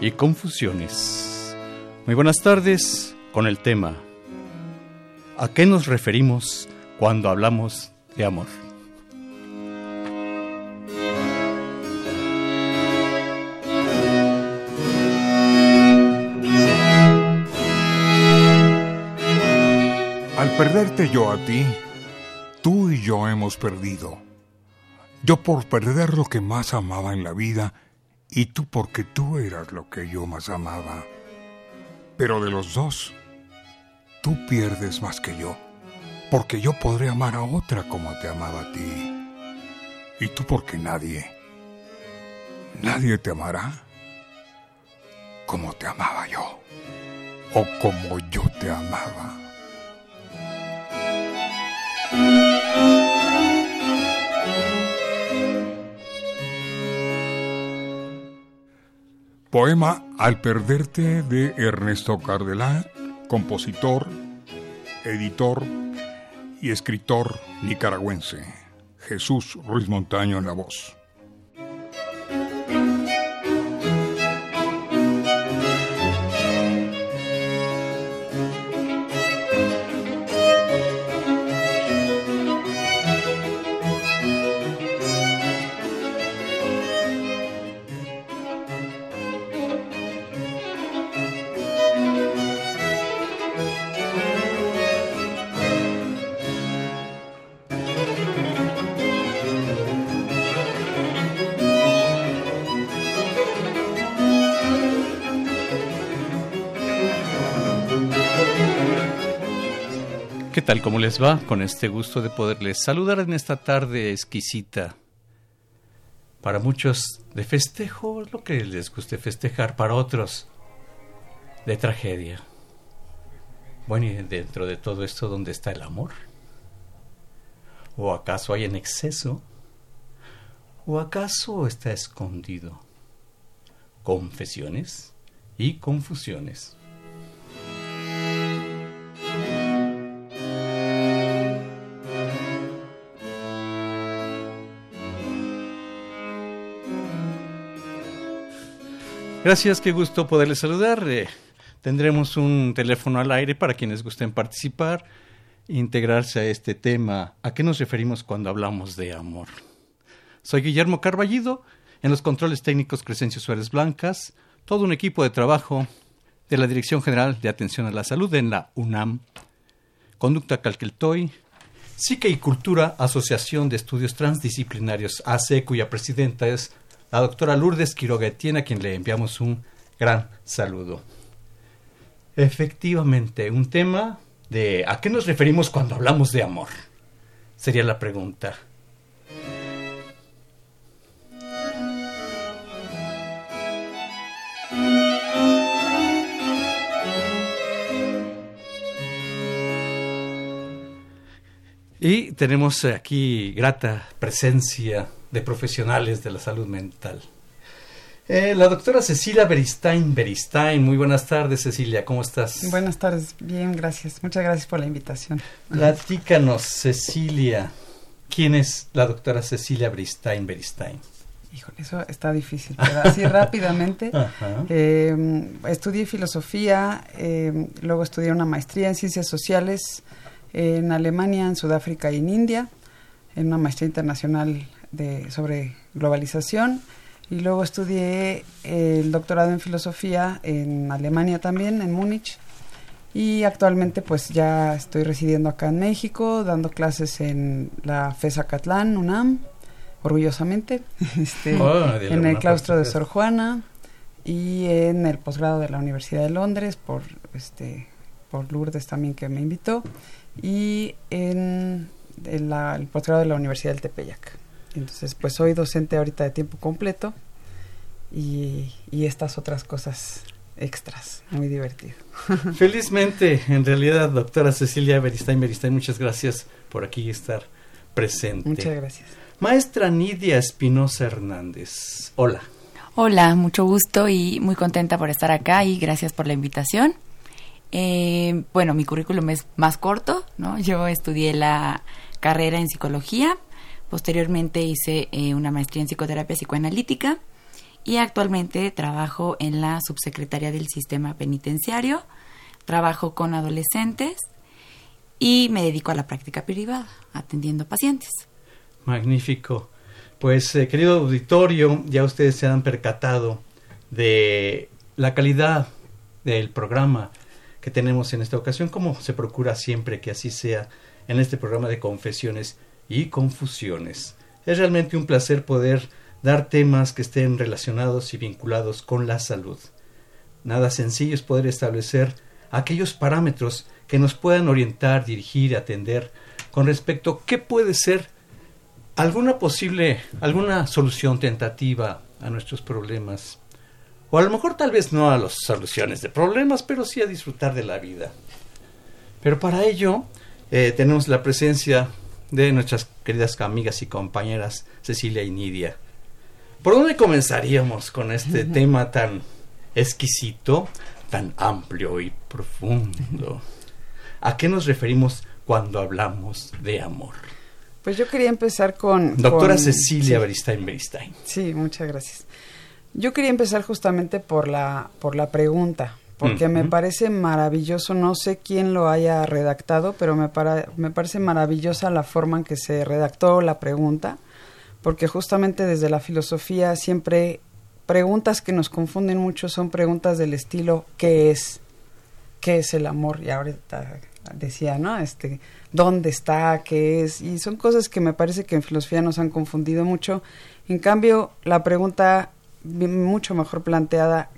Y confusiones. Muy buenas tardes con el tema ¿A qué nos referimos cuando hablamos de amor? Al perderte yo a ti, tú y yo hemos perdido. Yo por perder lo que más amaba en la vida, y tú porque tú eras lo que yo más amaba. Pero de los dos, tú pierdes más que yo, porque yo podré amar a otra como te amaba a ti. Y tú porque nadie, nadie te amará como te amaba yo, o como yo te amaba. Poema Al perderte de Ernesto Cardelá, compositor, editor y escritor nicaragüense. Jesús Ruiz Montaño en la voz. Tal? ¿Cómo les va? Con este gusto de poderles saludar en esta tarde exquisita. Para muchos de festejo, lo que les guste festejar, para otros de tragedia. Bueno, y dentro de todo esto, ¿dónde está el amor? ¿O acaso hay en exceso? ¿O acaso está escondido? Confesiones y confusiones. Gracias, qué gusto poderles saludar. Eh, tendremos un teléfono al aire para quienes gusten participar, integrarse a este tema. ¿A qué nos referimos cuando hablamos de amor? Soy Guillermo Carballido, en los controles técnicos Crescencio Suárez Blancas, todo un equipo de trabajo de la Dirección General de Atención a la Salud en la UNAM, Conducta Calqueltoy, Psique y Cultura, Asociación de Estudios Transdisciplinarios AC, cuya presidenta es la doctora Lourdes Quiroga Etienne, a quien le enviamos un gran saludo. Efectivamente, un tema de ¿a qué nos referimos cuando hablamos de amor? Sería la pregunta. Y tenemos aquí grata presencia de profesionales de la salud mental. Eh, la doctora Cecilia Beristain Beristain, muy buenas tardes Cecilia, ¿cómo estás? Buenas tardes, bien, gracias. Muchas gracias por la invitación. Platícanos, Cecilia, ¿quién es la doctora Cecilia Beristain Beristain? Híjole, eso está difícil, pero así rápidamente. Eh, estudié filosofía, eh, luego estudié una maestría en ciencias sociales en Alemania, en Sudáfrica y en India, en una maestría internacional de, sobre globalización y luego estudié el doctorado en filosofía en Alemania también, en Múnich. Y actualmente pues ya estoy residiendo acá en México, dando clases en la FESA Catlán, UNAM, orgullosamente, este, oh, en el claustro de Sor Juana y en el posgrado de la Universidad de Londres por este por Lourdes también que me invitó y en el posgrado de la Universidad del Tepeyac. Entonces, pues soy docente ahorita de tiempo completo y, estas otras cosas extras. Muy divertido. Felizmente, en realidad, doctora Cecilia Beristain Beristain, muchas gracias por aquí estar presente. Muchas gracias. Maestra Nidia Espinosa Hernández, hola. Hola, mucho gusto y muy contenta por estar acá y gracias por la invitación. Eh, bueno, mi currículum es más corto, ¿no? Yo estudié la carrera en psicología, Posteriormente hice eh, una maestría en psicoterapia psicoanalítica y actualmente trabajo en la subsecretaría del sistema penitenciario, trabajo con adolescentes y me dedico a la práctica privada, atendiendo pacientes. Magnífico. Pues eh, querido auditorio, ya ustedes se han percatado de la calidad del programa que tenemos en esta ocasión, como se procura siempre que así sea en este programa de confesiones y confusiones. Es realmente un placer poder dar temas que estén relacionados y vinculados con la salud. Nada sencillo es poder establecer aquellos parámetros que nos puedan orientar, dirigir, atender con respecto a qué puede ser alguna posible, alguna solución tentativa a nuestros problemas. O a lo mejor tal vez no a las soluciones de problemas, pero sí a disfrutar de la vida. Pero para ello eh, tenemos la presencia de nuestras queridas amigas y compañeras Cecilia y Nidia. ¿Por dónde comenzaríamos con este tema tan exquisito, tan amplio y profundo? ¿A qué nos referimos cuando hablamos de amor? Pues yo quería empezar con... Doctora Cecilia Beristain Beristain. Sí, muchas gracias. Yo quería empezar justamente por la, por la pregunta, porque me parece maravilloso, no sé quién lo haya redactado, pero me, me parece maravillosa la forma en que se redactó la pregunta, porque justamente desde la filosofía siempre preguntas que nos confunden mucho son preguntas del estilo ¿qué es? ¿Qué es el amor? Y ahorita decía, ¿no? Este, ¿dónde está? ¿Qué es? Y son cosas que me parece que en filosofía nos han confundido mucho. En cambio, la pregunta mucho mejor planteada,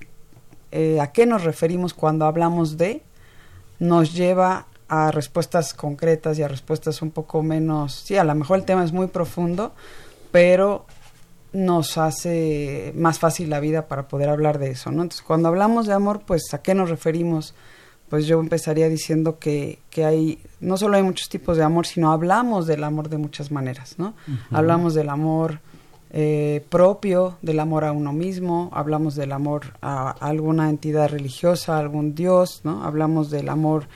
eh, a qué nos referimos cuando hablamos de, nos lleva a respuestas concretas y a respuestas un poco menos, sí, a lo mejor el tema es muy profundo, pero nos hace más fácil la vida para poder hablar de eso, ¿no? Entonces, cuando hablamos de amor, pues, ¿a qué nos referimos? Pues yo empezaría diciendo que, que hay, no solo hay muchos tipos de amor, sino hablamos del amor de muchas maneras, ¿no? Hablamos del amor eh, propio del amor a uno mismo, hablamos del amor a, alguna entidad religiosa, a algún dios, ¿no? Hablamos del amor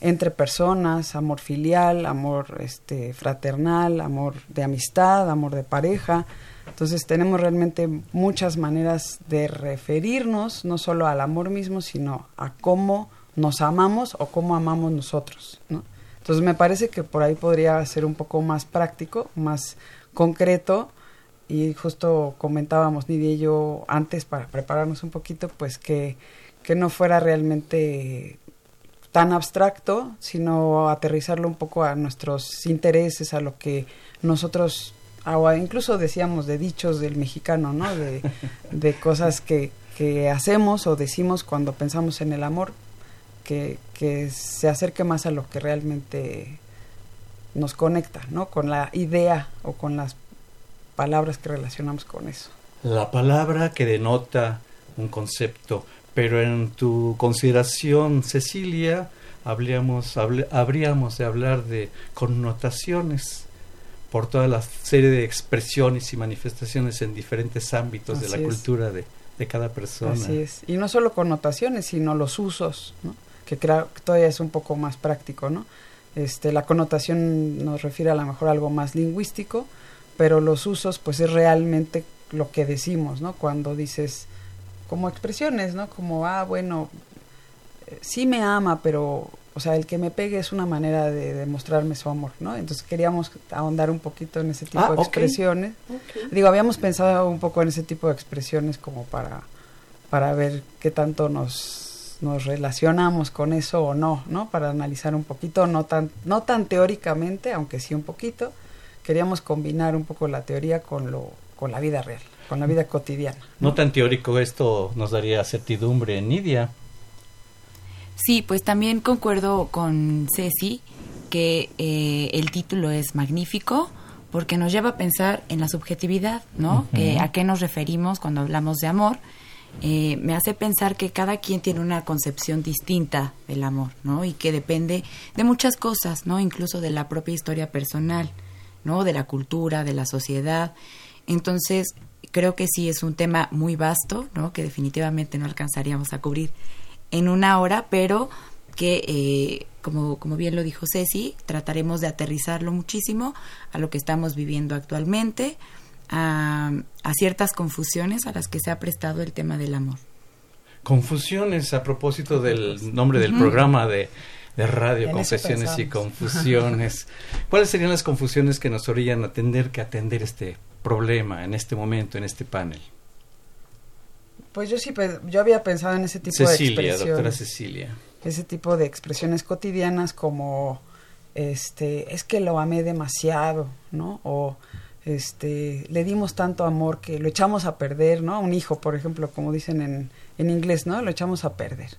entre personas, amor filial, amor este fraternal, amor de amistad, amor de pareja. Entonces tenemos realmente muchas maneras de referirnos no solo al amor mismo, sino a cómo nos amamos o cómo amamos nosotros, ¿no? Entonces me parece que por ahí podría ser un poco más práctico, más concreto y justo comentábamos Nidia y yo antes para prepararnos un poquito, pues que, que no fuera realmente tan abstracto, sino aterrizarlo un poco a nuestros intereses, a lo que nosotros, incluso decíamos de dichos del mexicano, ¿no? De, de cosas que, que hacemos o decimos cuando pensamos en el amor, que, que se acerque más a lo que realmente nos conecta, ¿no? Con la idea o con las palabras que relacionamos con eso. La palabra que denota un concepto, pero en tu consideración, Cecilia, habríamos, habríamos de hablar de connotaciones por toda la serie de expresiones y manifestaciones en diferentes ámbitos de la cultura de, de, cada persona. Así es. Y no solo connotaciones, sino los usos, ¿no? que creo que todavía es un poco más práctico, ¿no? Este, la connotación nos refiere a lo mejor a algo más lingüístico, pero los usos pues es realmente lo que decimos, ¿no? Cuando dices como expresiones, ¿no? Como, ah, bueno, eh, sí me ama, pero o sea, el que me pegue es una manera de demostrarme su amor, ¿no? Entonces queríamos ahondar un poquito en ese tipo Ah, de expresiones. Digo, habíamos pensado un poco en ese tipo de expresiones como para, para ver qué tanto nos, nos relacionamos con eso o no, ¿no? Para analizar un poquito, no tan, no tan teóricamente, aunque sí un poquito. Queríamos combinar un poco la teoría con, lo, con la vida real, con la vida cotidiana. No tan teórico, esto nos daría certidumbre, Nidia. Sí, pues también concuerdo con Ceci que eh, el título es magnífico porque nos lleva a pensar en la subjetividad, ¿no? Que ¿A qué nos referimos cuando hablamos de amor? Eh, me hace pensar que cada quien tiene una concepción distinta del amor, ¿no? Y que depende de muchas cosas, ¿no? Incluso de la propia historia personal, ¿no? De la cultura, de la sociedad. Entonces, creo que sí es un tema muy vasto, ¿no? Que definitivamente no alcanzaríamos a cubrir en una hora, pero que, eh, como, como bien lo dijo Ceci, trataremos de aterrizarlo muchísimo a lo que estamos viviendo actualmente, a, a ciertas confusiones a las que se ha prestado el tema del amor. Confusiones a propósito del nombre del programa de, de radio, Confesiones y. Confusiones. ¿Cuáles serían las confusiones que nos orillan a tener que atender este problema en este momento, en este panel? Pues yo sí, yo había pensado en ese tipo de Cecilia, expresiones. doctora Cecilia. ese tipo de expresiones cotidianas como este es que lo amé demasiado no o este le dimos tanto amor que lo echamos a perder no un hijo por ejemplo como dicen en, en inglés no lo echamos a perder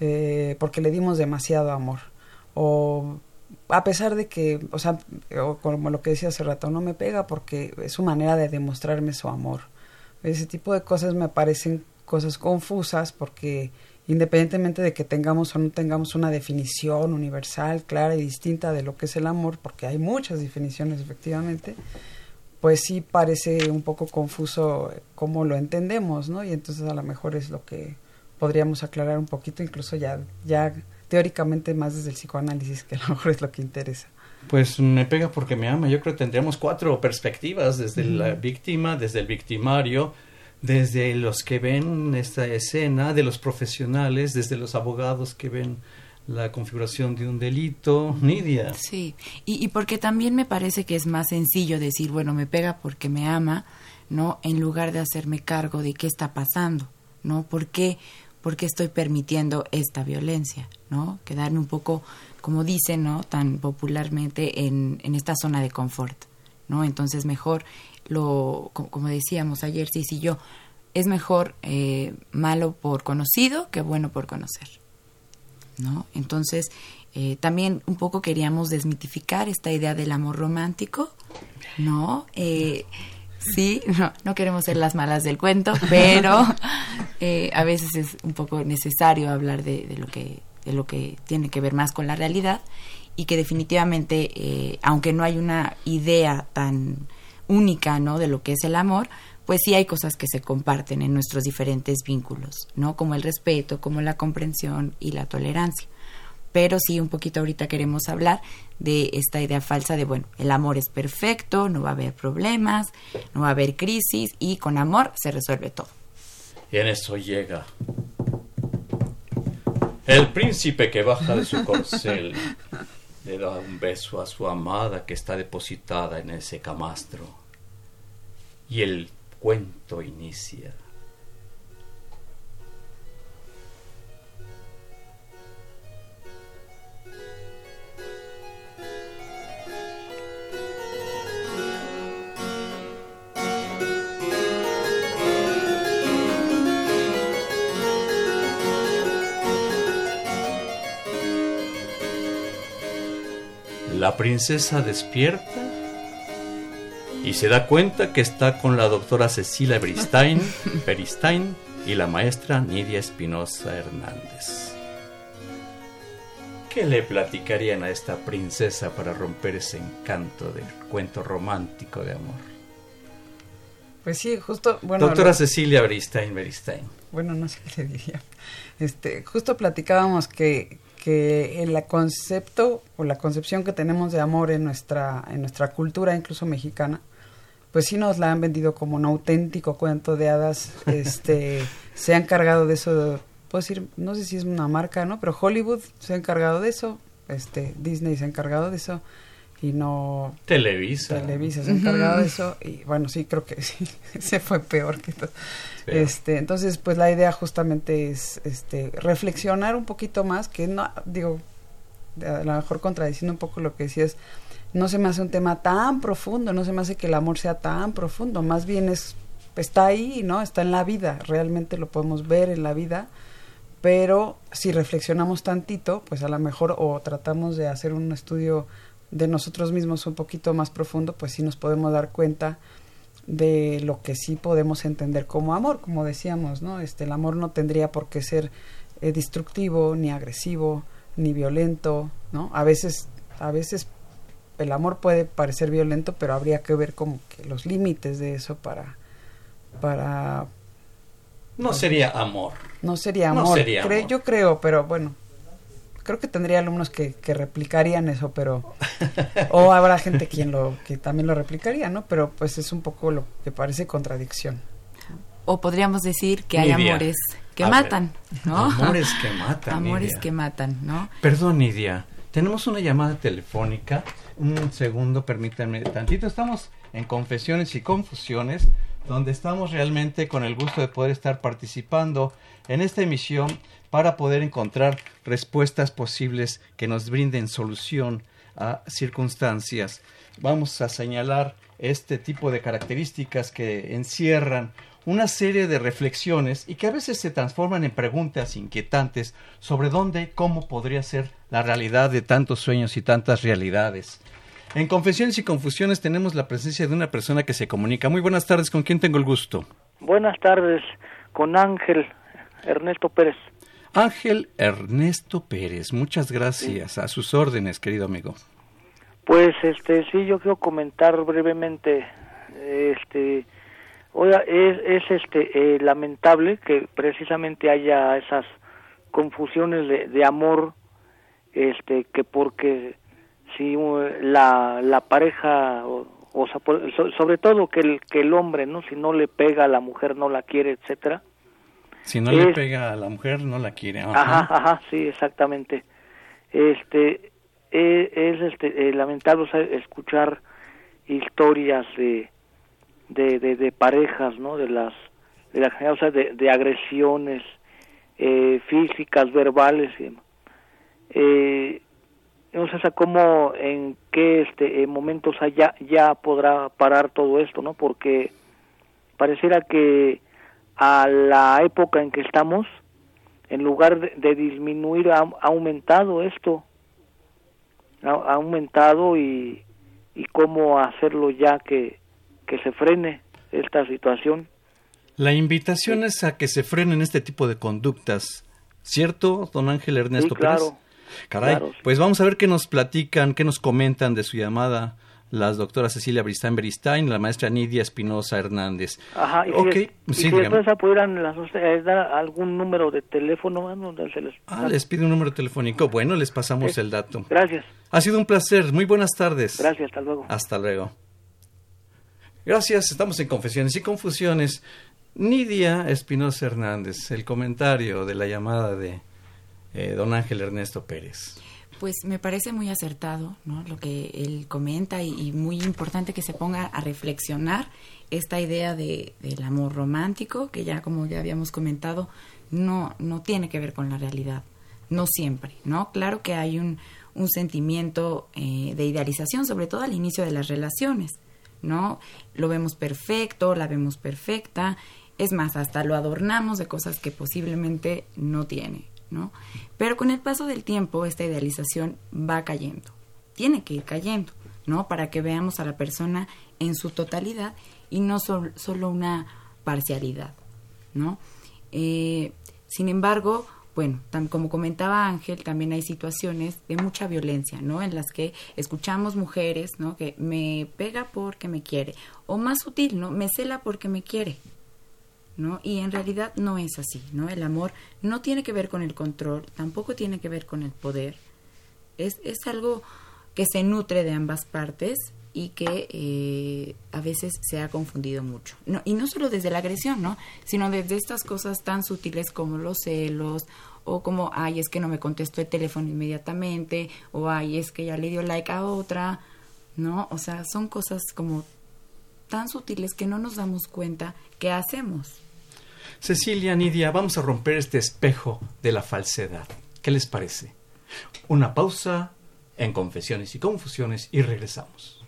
eh, porque le dimos demasiado amor o a pesar de que o sea como lo que decía hace rato no me pega porque es su manera de demostrarme su amor ese tipo de cosas me parecen cosas confusas porque independientemente de que tengamos o no tengamos una definición universal, clara y distinta de lo que es el amor, porque hay muchas definiciones efectivamente, pues sí parece un poco confuso cómo lo entendemos, ¿no? Y entonces a lo mejor es lo que podríamos aclarar un poquito, incluso ya, ya teóricamente más desde el psicoanálisis, que a lo mejor es lo que interesa. Pues me pega porque me ama. Yo creo que tendríamos cuatro perspectivas, desde la víctima, desde el victimario, desde los que ven esta escena, de los profesionales, desde los abogados que ven la configuración de un delito. Nidia. Sí, y, y porque también me parece que es más sencillo decir, bueno, me pega porque me ama, ¿no? En lugar de hacerme cargo de qué está pasando, ¿no? ¿Por qué, por qué estoy permitiendo esta violencia, ¿no? Quedarme un poco, como dicen, ¿no? Tan popularmente en, en esta zona de confort, ¿no? Entonces mejor lo, co- como decíamos ayer, sí, sí, yo, es mejor eh, malo por conocido que bueno por conocer. ¿no? Entonces, eh, también un poco queríamos desmitificar esta idea del amor romántico, ¿no? Eh, sí, no, no queremos ser las malas del cuento, pero eh, a veces es un poco necesario hablar de, de lo que de lo que tiene que ver más con la realidad y que definitivamente, eh, aunque no hay una idea tan única, ¿no? De lo que es el amor, pues sí hay cosas que se comparten en nuestros diferentes vínculos, ¿no? Como el respeto, como la comprensión y la tolerancia. Pero sí, un poquito ahorita queremos hablar de esta idea falsa de, bueno, el amor es perfecto, no va a haber problemas, no va a haber crisis y con amor se resuelve todo. Y en eso llega el príncipe que baja de su corcel. Le da un beso a su amada que está depositada en ese camastro. Y el cuento inicia. La princesa despierta y se da cuenta que está con la doctora Cecilia Beristain, Beristain y la maestra Nidia Espinosa Hernández. ¿Qué le platicarían a esta princesa para romper ese encanto del cuento romántico de amor? Pues sí, justo, bueno, doctora lo- Cecilia Beristain, Beristain. bueno, no sé qué le diría. Este, justo platicábamos que, que el concepto o la concepción que tenemos de amor en nuestra, en nuestra cultura, incluso mexicana, pues sí nos la han vendido como un auténtico cuento de hadas, este, se han cargado de eso puedo decir, no sé si es una marca, ¿no? Pero Hollywood se ha encargado de eso, este, Disney se ha encargado de eso y no Televisa. Televisa se ha encargado de eso y bueno, sí creo que sí se fue peor que todo. Este, entonces pues la idea justamente es este reflexionar un poquito más que no digo a lo mejor contradiciendo un poco lo que decías no se me hace un tema tan profundo, no se me hace que el amor sea tan profundo, más bien es está ahí, ¿no? Está en la vida, realmente lo podemos ver en la vida, pero si reflexionamos tantito, pues a lo mejor o tratamos de hacer un estudio de nosotros mismos un poquito más profundo, pues sí nos podemos dar cuenta de lo que sí podemos entender como amor, como decíamos, ¿no? Este el amor no tendría por qué ser eh, destructivo, ni agresivo, ni violento, ¿no? A veces a veces el amor puede parecer violento, pero habría que ver como que los límites de eso para para no sería amor. No sería amor. Yo creo, pero bueno, creo que tendría alumnos que, que replicarían eso, pero o habrá gente quien lo que también lo replicaría, ¿no? Pero pues es un poco lo que parece contradicción. O podríamos decir que hay amores que matan, ¿no? Amores que matan. amores que matan, ¿no? Perdón, Nidia. Tenemos una llamada telefónica. Un segundo, permítanme tantito. Estamos en Confesiones y Confusiones, donde estamos realmente con el gusto de poder estar participando en esta emisión para poder encontrar respuestas posibles que nos brinden solución a circunstancias. Vamos a señalar este tipo de características que encierran una serie de reflexiones y que a veces se transforman en preguntas inquietantes sobre dónde, cómo podría ser la realidad de tantos sueños y tantas realidades. En Confesiones y Confusiones tenemos la presencia de una persona que se comunica. Muy buenas tardes, ¿con quién tengo el gusto? Buenas tardes, con Ángel Ernesto Pérez. Ángel Ernesto Pérez, muchas gracias. A sus órdenes, querido amigo. Pues este sí, yo quiero comentar brevemente este oiga, es, es este eh, lamentable que precisamente haya esas confusiones de, de amor este que porque si la, la pareja o, sobre todo que el que el hombre no si no le pega a la mujer no la quiere etcétera. Si no le pega a la mujer no la quiere ajá. Ajá, sí exactamente. Este e, es, este eh, lamentable escuchar historias de, de, de, parejas no de las de la o sea, de, de agresiones eh, físicas verbales y eh, no sé cómo en qué este momentos allá ya podrá parar todo esto no porque pareciera que a la época en que estamos en lugar de, disminuir ha, aumentado esto. Ha, aumentado y y cómo hacerlo ya que que se frene esta situación. La invitación es a que se frenen este tipo de conductas cierto don Ángel Ernesto sí, claro. Caray, pues vamos a ver qué nos platican, qué nos comentan de su llamada las doctoras Cecilia Bristain Beristain la maestra Nidia Espinosa Hernández. Ajá, y okay. si, después pudieran las, eh, dar algún número de teléfono, se les... Ah, les pide un número telefónico. Bueno, les pasamos el dato. Gracias. Ha sido un placer. Muy buenas tardes. Gracias, hasta luego. Hasta luego. Gracias, estamos en Confesiones y Confusiones. Nidia Espinosa Hernández, el comentario de la llamada de eh, don Ángel Ernesto Pérez. Pues me parece muy acertado ¿no? lo que él comenta y, muy importante que se ponga a reflexionar esta idea de, del amor romántico, que ya como ya habíamos comentado, no, no tiene que ver con la realidad, no siempre, ¿no? Claro que hay un, sentimiento eh, de idealización, sobre todo al inicio de las relaciones, ¿no? Lo vemos perfecto, la vemos perfecta, es más, hasta lo adornamos de cosas que posiblemente no tiene, Pero con el paso del tiempo esta idealización va cayendo, tiene que ir cayendo, ¿no? Para que veamos a la persona en su totalidad y no solo una parcialidad, ¿no? Eh, sin embargo, bueno, como comentaba Ángel, también hay situaciones de mucha violencia, ¿no? En las que escuchamos mujeres, ¿no? Que me pega porque me quiere, o más sutil, ¿no? Me cela porque me quiere, ¿no? Y en realidad no es así, ¿no? El amor no tiene que ver con el control, tampoco tiene que ver con el poder. Es, es algo que se nutre de ambas partes y que eh, a veces se ha confundido mucho. No, y no solo desde la agresión, ¿no? Sino desde estas cosas tan sutiles como los celos o como, ay, es que no me contestó el teléfono inmediatamente o ay, es que ya le dio like a otra, ¿no? O sea, son cosas como tan sutiles que no nos damos cuenta que hacemos. Cecilia, Nidia, vamos a romper este espejo de la falsedad. ¿Qué les parece? Una pausa en Confesiones y Confusiones y regresamos.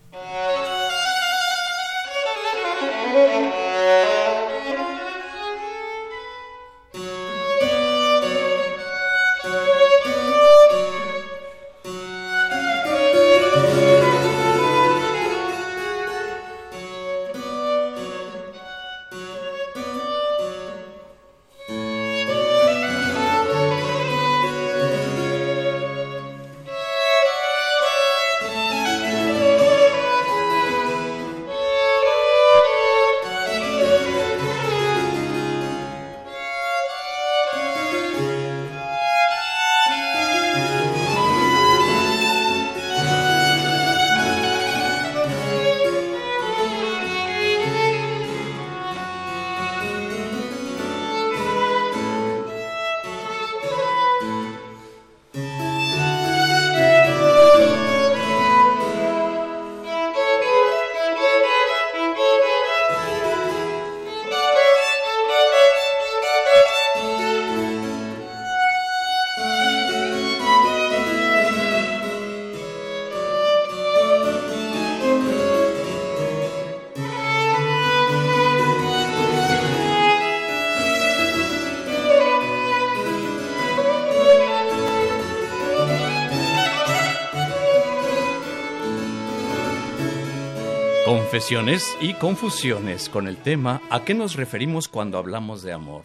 Confesiones y confusiones con el tema ¿A qué nos referimos cuando hablamos de amor?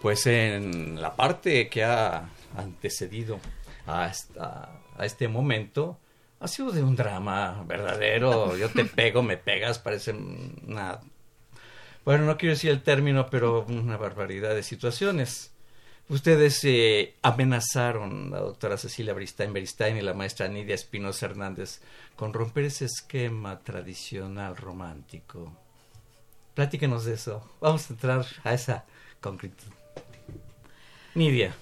Pues en la parte que ha antecedido a, a este momento ha sido de un drama verdadero. Yo te pego, me pegas, parece una... Bueno, no quiero decir el término, pero una barbaridad de situaciones. Ustedes eh, amenazaron a la doctora Cecilia Beristain Beristain y la maestra Nidia Espinosa Hernández con romper ese esquema tradicional romántico. Platíquenos de eso. Vamos a entrar a esa concretud. Nidia.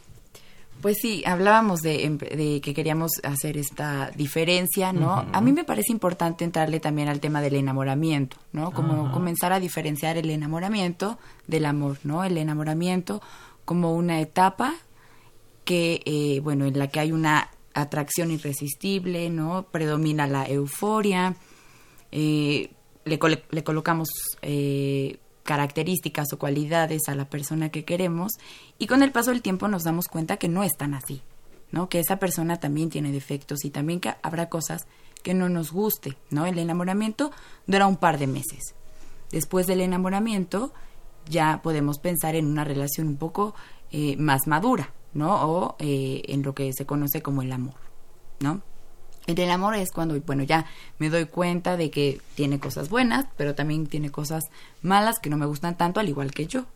Pues sí, hablábamos de, que queríamos hacer esta diferencia, ¿no? A mí me parece importante entrarle también al tema del enamoramiento, ¿no? Como comenzar a diferenciar el enamoramiento del amor, ¿no? El enamoramiento como una etapa que, eh, bueno, en la que hay una atracción irresistible, ¿no? Predomina la euforia, eh, le, le, colocamos eh, características o cualidades a la persona que queremos y con el paso del tiempo nos damos cuenta que no es tan así, ¿no? Que esa persona también tiene defectos y también que habrá cosas que no nos guste, ¿no? El enamoramiento dura un par de meses. Después del enamoramiento ya podemos pensar en una relación un poco eh, más madura, ¿no? O eh, en lo que se conoce como el amor, ¿no? El amor es cuando, bueno, ya me doy cuenta de que tiene cosas buenas, pero también tiene cosas malas que no me gustan tanto, al igual que yo,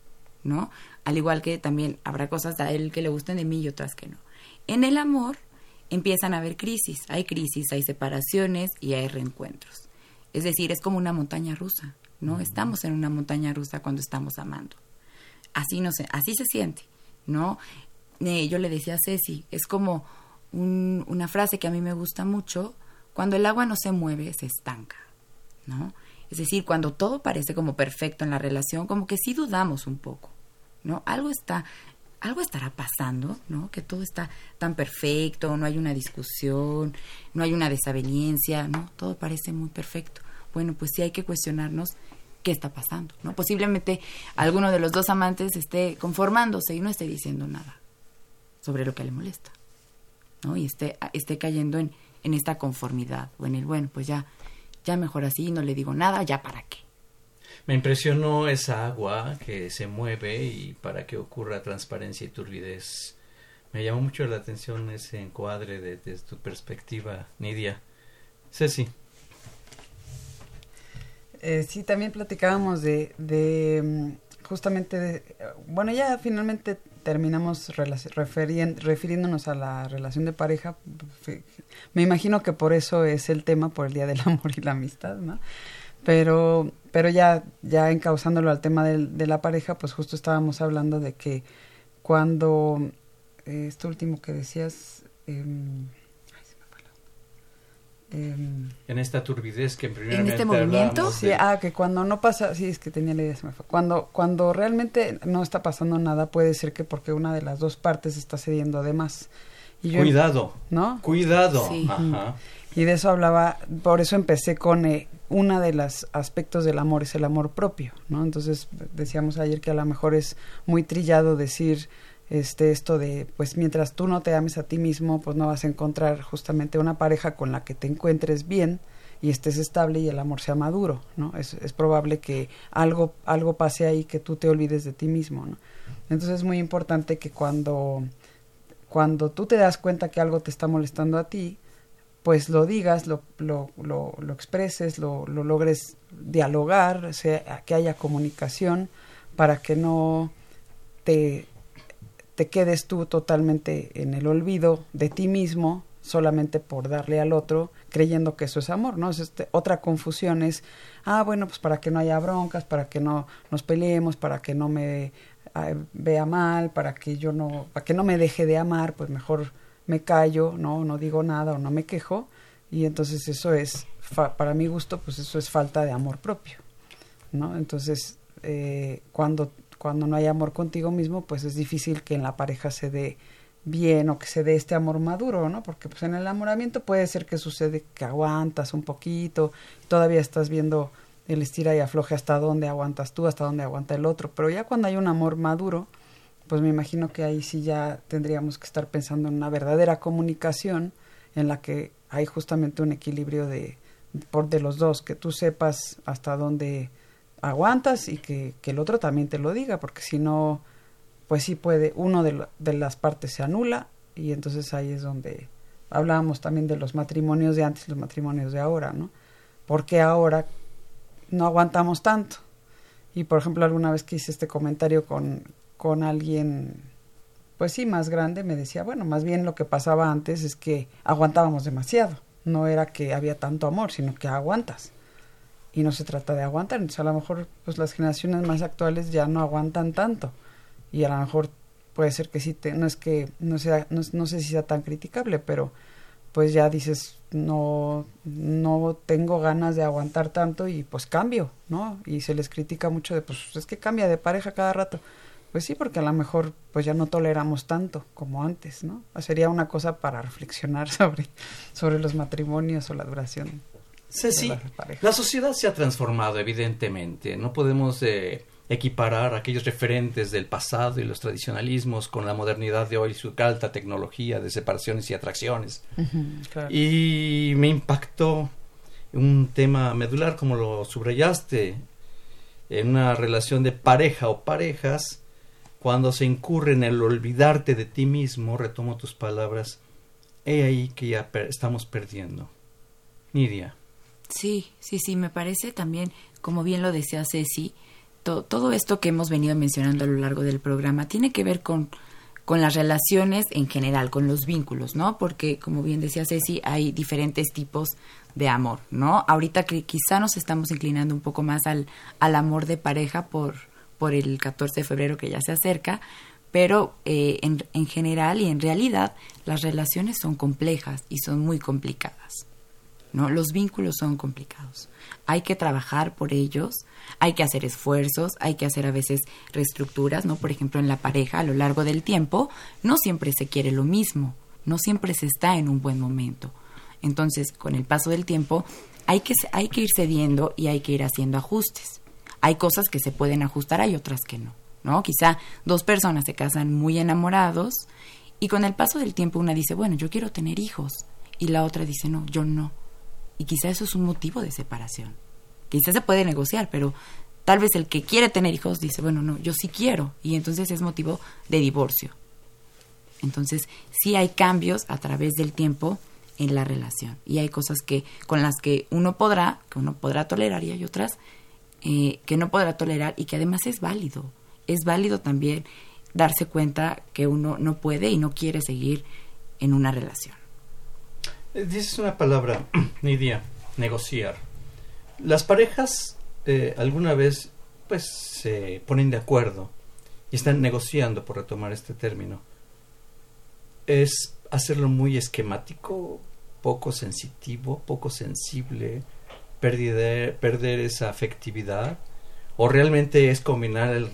¿no? Al igual que también habrá cosas a él que le gusten de mí y otras que no. En el amor empiezan a haber crisis, hay crisis, hay separaciones y hay reencuentros. Es decir, es como una montaña rusa, ¿no? Estamos en una montaña rusa cuando estamos amando. Así no sé, así se siente, ¿no? Eh, yo le decía a Ceci, es como una frase que a mí me gusta mucho, cuando el agua no se mueve, se estanca, ¿no? Es decir, cuando todo parece como perfecto en la relación, como que sí dudamos un poco, ¿no? Algo está, algo estará pasando, ¿no? Que todo está tan perfecto, no hay una discusión, no hay una desaveniencia, ¿no? Todo parece muy perfecto bueno, pues sí hay que cuestionarnos qué está pasando, ¿no? Posiblemente alguno de los dos amantes esté conformándose y no esté diciendo nada sobre lo que le molesta, ¿no? Y esté, esté cayendo en, en esta conformidad o en el, bueno, pues ya, ya mejor así, no le digo nada, ya para qué. Me impresionó esa agua que se mueve y para que ocurra transparencia y turbidez. Me llamó mucho la atención ese encuadre desde tu perspectiva, Nidia. Ceci. Eh, sí, también platicábamos de, de mm, justamente, bueno, ya finalmente terminamos refiriéndonos a la relación de pareja. Me imagino que por eso es el tema, por el Día del Amor y la Amistad, ¿no? Pero, pero ya, ya encauzándolo al tema de, la pareja, pues justo estábamos hablando de que cuando, eh, esto último que decías, em, Em, en esta turbidez que en ¿En este movimiento? Sí, ah, que cuando no pasa, sí, es que tenía la idea, se me fue. Cuando, cuando realmente no está pasando nada, puede ser que porque una de las dos partes está cediendo además. Y yo, Cuidado. ¿No? Cuidado. Ajá. Y de eso hablaba, por eso empecé con eh, una de los aspectos del amor, es el amor propio, ¿no? Entonces decíamos ayer que a lo mejor es muy trillado decir este esto de pues mientras tú no te ames a ti mismo pues no vas a encontrar justamente una pareja con la que te encuentres bien y estés estable y el amor sea maduro no es, es probable que algo algo pase ahí que tú te olvides de ti mismo no entonces es muy importante que cuando cuando tú te das cuenta que algo te está molestando a ti pues lo digas, lo, lo, lo, lo expreses, lo, lo logres dialogar, sea, que haya comunicación para que no te te quedes tú totalmente en el olvido de ti mismo solamente por darle al otro creyendo que eso es amor, ¿no? Es este, otra confusión es, ah, bueno, pues para que no haya broncas, para que no nos peleemos, para que no me vea mal, para que yo no, para que no me deje de amar, pues mejor me callo, no, no digo nada o no me quejo y entonces eso es, para mi gusto, pues eso es falta de amor propio, ¿no? Entonces, eh, cuando cuando no hay amor contigo mismo, pues es difícil que en la pareja se dé bien o que se dé este amor maduro, ¿no? Porque pues en el enamoramiento puede ser que sucede que aguantas un poquito, todavía estás viendo el estira y afloje hasta dónde aguantas tú, hasta dónde aguanta el otro, pero ya cuando hay un amor maduro, pues me imagino que ahí sí ya tendríamos que estar pensando en una verdadera comunicación en la que hay justamente un equilibrio de por de los dos, que tú sepas hasta dónde aguantas y que, el otro también te lo diga, porque si no, pues sí puede, uno de, de las partes se anula y entonces ahí es donde hablábamos también de los matrimonios de antes y los matrimonios de ahora, ¿no? Porque ahora no aguantamos tanto. Y por ejemplo, alguna vez que hice este comentario con, con alguien, pues sí, más grande, me decía, bueno, más bien lo que pasaba antes es que aguantábamos demasiado. No era que había tanto amor, sino que aguantas y no se trata de aguantar. Entonces, a lo mejor pues las generaciones más actuales ya no aguantan tanto y a lo mejor puede ser que sí, te, no es que no, sea, no, no sé si sea tan criticable, pero pues ya dices, no, no tengo ganas de aguantar tanto y pues cambio, ¿no? Y se les critica mucho de, pues es que cambia de pareja cada rato. Pues sí, porque a lo mejor pues ya no toleramos tanto como antes, ¿no? Sería una cosa para reflexionar sobre, sobre los matrimonios o la duración Ceci, la sociedad se ha transformado, evidentemente. No podemos eh, equiparar aquellos referentes del pasado y los tradicionalismos con la modernidad de hoy, su alta tecnología de separaciones y atracciones. Y me impactó un tema medular, como lo subrayaste, en una relación de pareja o parejas, cuando se incurre en el olvidarte de ti mismo, retomo tus palabras, he ahí que ya estamos perdiendo. Nidia. Sí, sí, sí, me parece también, como bien lo decía Ceci, todo esto que hemos venido mencionando a lo largo del programa tiene que ver con, con las relaciones en general, con los vínculos, ¿no? Porque, como bien decía Ceci, hay diferentes tipos de amor, ¿no? Ahorita que quizá nos estamos inclinando un poco más al, al amor de pareja por, por el 14 de febrero que ya se acerca, pero eh, en, en general y en realidad las relaciones son complejas y son muy complicadas. ¿No? Los vínculos son complicados. Hay que trabajar por ellos, hay que hacer esfuerzos, hay que hacer a veces reestructuras, ¿no? Por ejemplo, en la pareja a lo largo del tiempo no siempre se quiere lo mismo, no siempre se está en un buen momento. Entonces, con el paso del tiempo hay que hay que ir cediendo y hay que ir haciendo ajustes. Hay cosas que se pueden ajustar, hay otras que no, ¿no? Quizá dos personas se casan muy enamorados y con el paso del tiempo una dice, bueno, yo quiero tener hijos y la otra dice, no, yo no y quizá eso es un motivo de separación. Quizá se puede negociar, pero tal vez el que quiere tener hijos dice, bueno, no, yo sí quiero, y entonces es motivo de divorcio. Entonces, sí hay cambios a través del tiempo en la relación y hay cosas que con las que uno podrá, que uno podrá tolerar y hay otras eh, que no podrá tolerar y que además es válido. Es válido también darse cuenta que uno no puede y no quiere seguir en una relación. Dices una palabra, Nidia, negociar. Las parejas eh, alguna vez pues se ponen de acuerdo y están negociando, por retomar este término. Es hacerlo muy esquemático, poco sensitivo, poco sensible, perder, perder esa afectividad, o realmente es combinar el,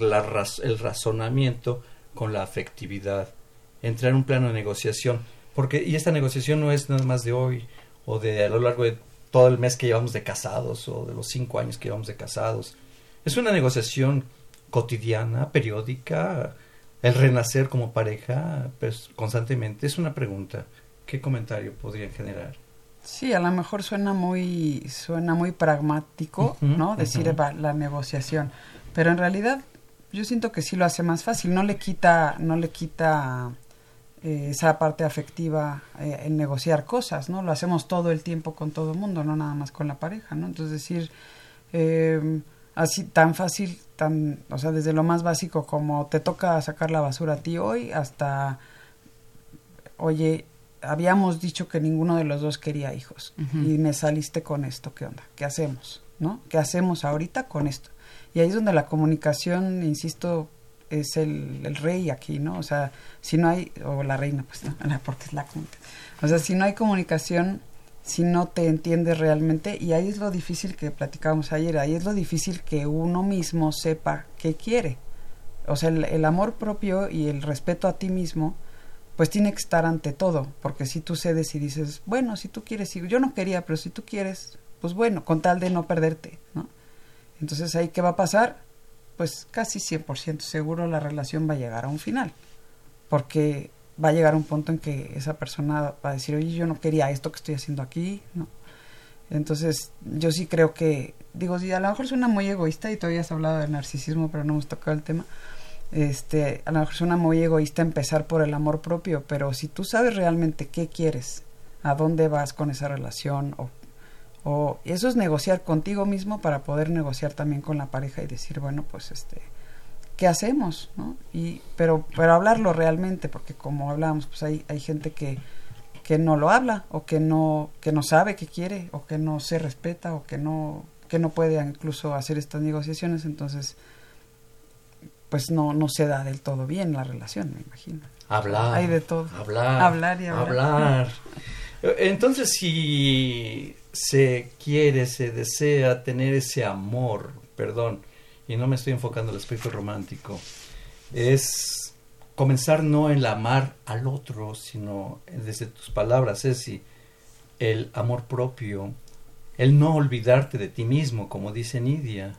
el razonamiento con la afectividad, entrar en un plano de negociación, porque y esta negociación no es nada más de hoy o de a lo largo de todo el mes que llevamos de casados o de los cinco años que llevamos de casados. Es una negociación cotidiana, periódica, el renacer como pareja pues, constantemente. Es una pregunta. ¿Qué comentario podrían generar? Sí, a lo mejor suena muy, suena muy pragmático, ¿no? Decir la negociación. Pero en realidad yo siento que sí lo hace más fácil. No le quita, no le quita eh, esa parte afectiva eh, en negociar cosas, ¿no? Lo hacemos todo el tiempo con todo el mundo, no nada más con la pareja, ¿no? Entonces decir, eh, así tan fácil, tan, o sea, desde lo más básico como te toca sacar la basura a ti hoy hasta, oye, habíamos dicho que ninguno de los dos quería hijos y me saliste con esto, ¿qué onda? ¿Qué hacemos? ¿No? ¿Qué hacemos ahorita con esto? Y ahí es donde la comunicación, insisto, es el, el rey aquí, ¿no? O sea, si no hay, o la reina, pues no, porque es la O sea, si no hay comunicación, si no te entiendes realmente, y ahí es lo difícil que platicábamos ayer, ahí es lo difícil que uno mismo sepa qué quiere. O sea, el, amor propio y el respeto a ti mismo, pues tiene que estar ante todo, porque si tú cedes y dices, bueno, si tú quieres, yo no quería, pero si tú quieres, pues bueno, con tal de no perderte, ¿no? Entonces ahí, ¿qué va a pasar? Pues casi 100% seguro la relación va a llegar a un final, porque va a llegar un punto en que esa persona va a decir, oye, yo no quería esto que estoy haciendo aquí, ¿no? Entonces, yo sí creo que, digo, si a lo mejor suena muy egoísta y todavía has hablado de narcisismo, pero no hemos tocado el tema, este, a lo mejor suena muy egoísta empezar por el amor propio, pero si tú sabes realmente qué quieres, a dónde vas con esa relación, o, o eso es negociar contigo mismo para poder negociar también con la pareja y decir, bueno, pues este, ¿qué hacemos? ¿no? Y, pero, pero hablarlo realmente, porque como hablábamos, pues hay, hay gente que, que no lo habla, o que no, que no sabe qué quiere, o que no se respeta, o que no, que no puede incluso hacer estas negociaciones, entonces pues no, no se da del todo bien la relación, me imagino. Hablar. Hay de todo. Hablar. Hablar y hablar. Hablar. Entonces, si se quiere, se desea tener ese amor, perdón, y no me estoy enfocando en el aspecto romántico, es comenzar no en el amar al otro, sino desde tus palabras, es si el amor propio, el no olvidarte de ti mismo, como dice Nidia.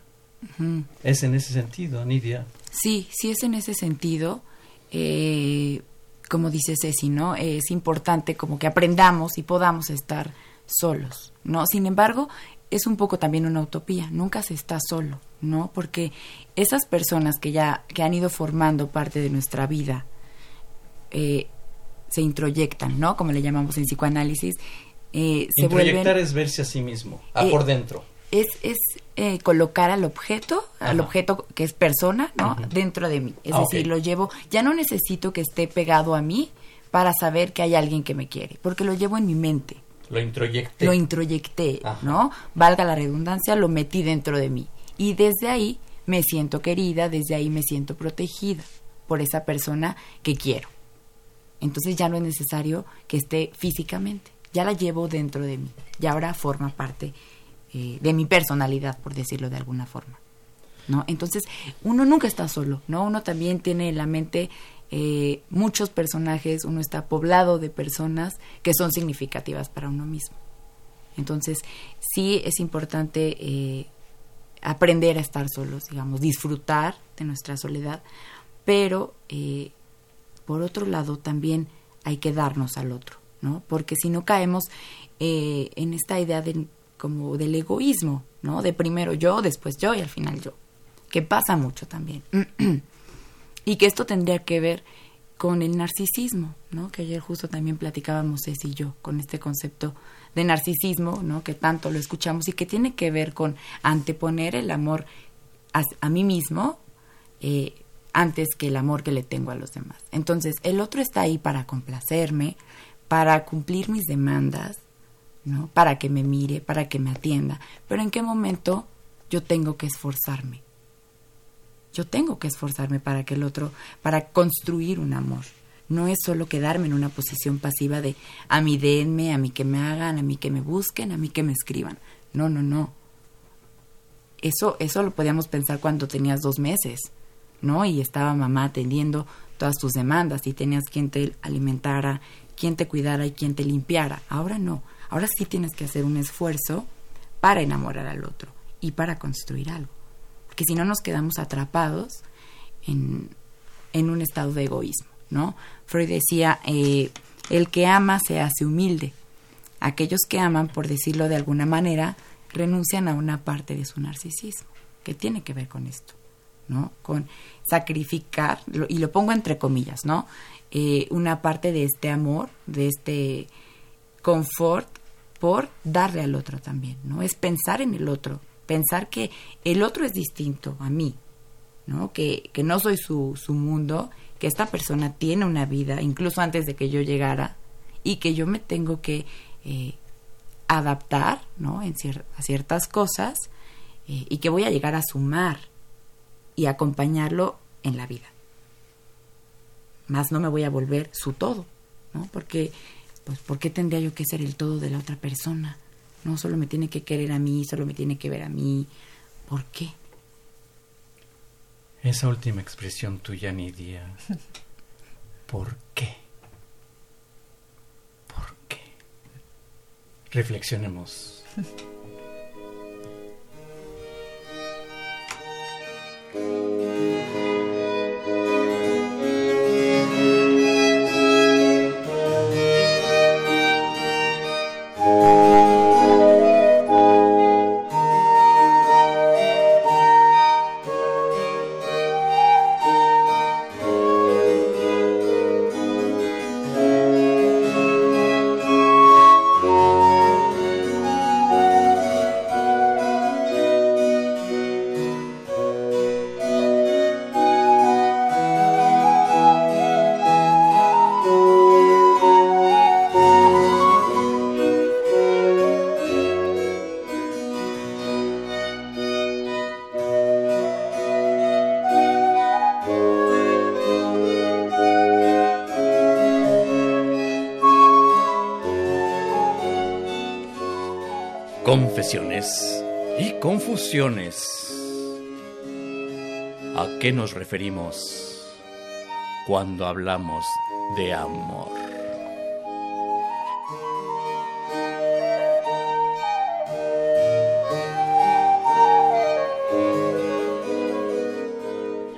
Es en ese sentido, Nidia. Sí, sí es en ese sentido. Eh, como dice Ceci, ¿no? Es importante como que aprendamos y podamos estar solos, ¿no? Sin embargo, es un poco también una utopía, nunca se está solo, ¿no? Porque esas personas que ya que han ido formando parte de nuestra vida eh, se introyectan, ¿no? Como le llamamos en psicoanálisis. Eh, se Introyectar es verse a sí mismo, a eh, por dentro. Es, es eh, colocar al objeto, al objeto que es persona, ¿no? Dentro de mí. Es ah, decir, lo llevo, ya no necesito que esté pegado a mí para saber que hay alguien que me quiere, porque lo llevo en mi mente. Lo introyecté. Lo introyecté, ¿no? Valga la redundancia, lo metí dentro de mí. Y desde ahí me siento querida, desde ahí me siento protegida por esa persona que quiero. Entonces ya no es necesario que esté físicamente, ya la llevo dentro de mí y ahora forma parte eh, de mi personalidad, por decirlo de alguna forma. ¿no? Entonces, uno nunca está solo, ¿no? Uno también tiene en la mente eh, muchos personajes, uno está poblado de personas que son significativas para uno mismo. Entonces, sí es importante eh, aprender a estar solos, digamos, disfrutar de nuestra soledad, pero eh, por otro lado también hay que darnos al otro, ¿no? Porque si no caemos en esta idea de como del egoísmo, ¿no? De primero yo, después yo y al final yo, que pasa mucho también. y que esto tendría que ver con el narcisismo, ¿no? Que ayer justo también platicábamos Ceci y yo con este concepto de narcisismo, ¿no? Que tanto lo escuchamos y que tiene que ver con anteponer el amor a, mí mismo eh, antes que el amor que le tengo a los demás. Entonces, el otro está ahí para complacerme, para cumplir mis demandas, ¿no? Para que me mire, para que me atienda. Pero ¿en qué momento yo tengo que esforzarme? Yo tengo que esforzarme para que el otro, para construir un amor. No es solo quedarme en una posición pasiva de a mí denme, a mí que me hagan, a mí que me busquen, a mí que me escriban. No, no, no. Eso, eso lo podíamos pensar cuando tenías dos meses, ¿no? Y estaba mamá atendiendo todas tus demandas y tenías quien te alimentara, quien te cuidara y quien te limpiara. Ahora no. Ahora sí tienes que hacer un esfuerzo para enamorar al otro y para construir algo. Porque si no nos quedamos atrapados en, en un estado de egoísmo, ¿no? Freud decía, eh, el que ama se hace humilde. Aquellos que aman, por decirlo de alguna manera, renuncian a una parte de su narcisismo, que tiene que ver con esto, ¿no? Con sacrificar, y lo pongo entre comillas, ¿no? Eh, una parte de este amor, de este confort por darle al otro también, ¿no? Es pensar en el otro, pensar que el otro es distinto a mí, ¿no? Que, que no soy su, su mundo, que esta persona tiene una vida, incluso antes de que yo llegara, y que yo me tengo que eh, adaptar, ¿no? En a ciertas cosas, eh, y que voy a llegar a sumar y acompañarlo en la vida. Más no me voy a volver su todo, ¿no? Porque pues ¿por qué tendría yo que ser el todo de la otra persona? No solo me tiene que querer a mí, solo me tiene que ver a mí. ¿Por qué? Esa última expresión tuya, Nidia. ¿Por qué? ¿Por qué? Reflexionemos. Confesiones y confusiones. ¿A qué nos referimos cuando hablamos de amor?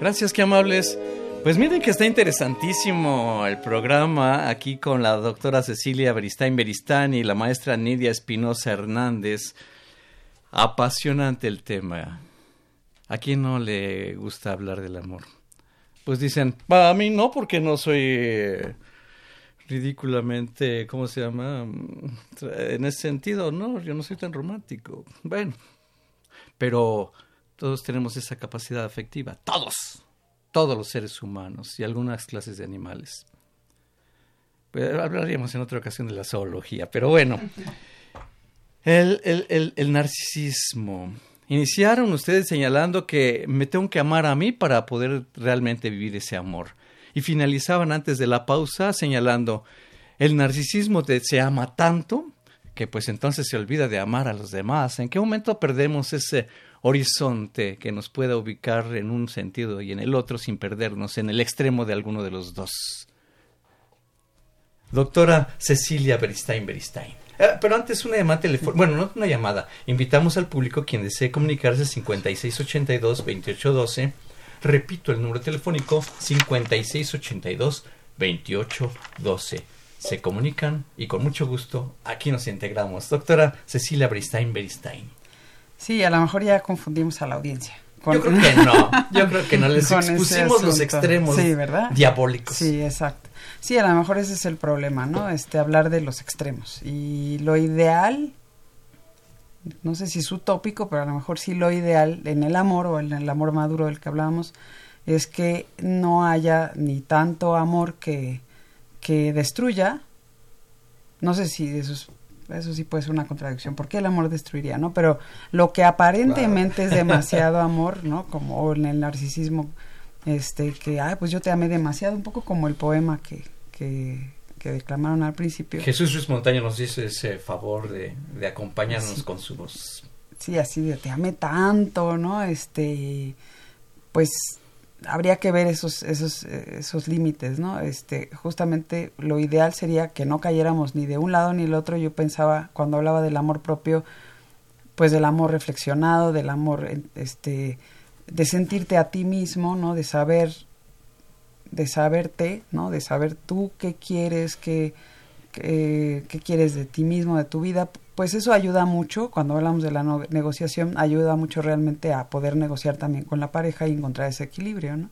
Gracias, qué amables. Pues miren que está interesantísimo el programa aquí con la doctora Cecilia Beristain Beristani y la maestra Nidia Espinosa Hernández. Apasionante el tema. ¿A quién no le gusta hablar del amor? Pues dicen, a mí no, porque no soy eh, ridículamente, ¿cómo se llama? En ese sentido, no, yo no soy tan romántico. Bueno, pero todos tenemos esa capacidad afectiva, todos todos los seres humanos y algunas clases de animales. Pues, hablaríamos en otra ocasión de la zoología, pero bueno. El, el, narcisismo. Iniciaron ustedes señalando que me tengo que amar a mí para poder realmente vivir ese amor. Y finalizaban antes de la pausa señalando, el narcisismo se ama tanto que pues entonces se olvida de amar a los demás. ¿En qué momento perdemos ese horizonte que nos pueda ubicar en un sentido y en el otro sin perdernos en el extremo de alguno de los dos. Doctora Cecilia Beristain Beristain. Eh, pero antes una llamada telefónica, bueno, no una llamada, invitamos al público quien desee comunicarse 5682-2812. Repito el número telefónico 5682-2812. Se comunican y con mucho gusto aquí nos integramos. Doctora Cecilia Beristain Beristain. Sí, a lo mejor ya confundimos a la audiencia yo creo que no, yo creo que no, les expusimos los extremos sí, ¿verdad? diabólicos. Sí, exacto. Sí, a lo mejor ese es el problema, ¿no? Este, hablar de los extremos. Y lo ideal, no sé si es utópico, pero a lo mejor sí lo ideal en el amor o en el amor maduro del que hablábamos, es que no haya ni tanto amor que, que destruya, no sé si eso es eso sí puede ser una contradicción, porque el amor destruiría, ¿no? Pero lo que aparentemente es demasiado amor, ¿no? Como en el narcisismo, este, que, ay, pues yo te amé demasiado, un poco como el poema que, que, declamaron al principio. Jesús Ruiz Montaño nos dice ese favor de, de acompañarnos con su voz. Sí, así de te amé tanto, ¿no? Este, pues habría que ver esos, esos, esos límites, ¿no? Este, justamente lo ideal sería que no cayéramos ni de un lado ni del otro. Yo pensaba, cuando hablaba del amor propio, pues del amor reflexionado, del amor, este, de sentirte a ti mismo, ¿no? De saber, de saberte, ¿no? De saber tú qué quieres, qué, qué, qué quieres de ti mismo, de tu vida, pues eso ayuda mucho, cuando hablamos de la negociación, ayuda mucho realmente a poder negociar también con la pareja y encontrar ese equilibrio, ¿no?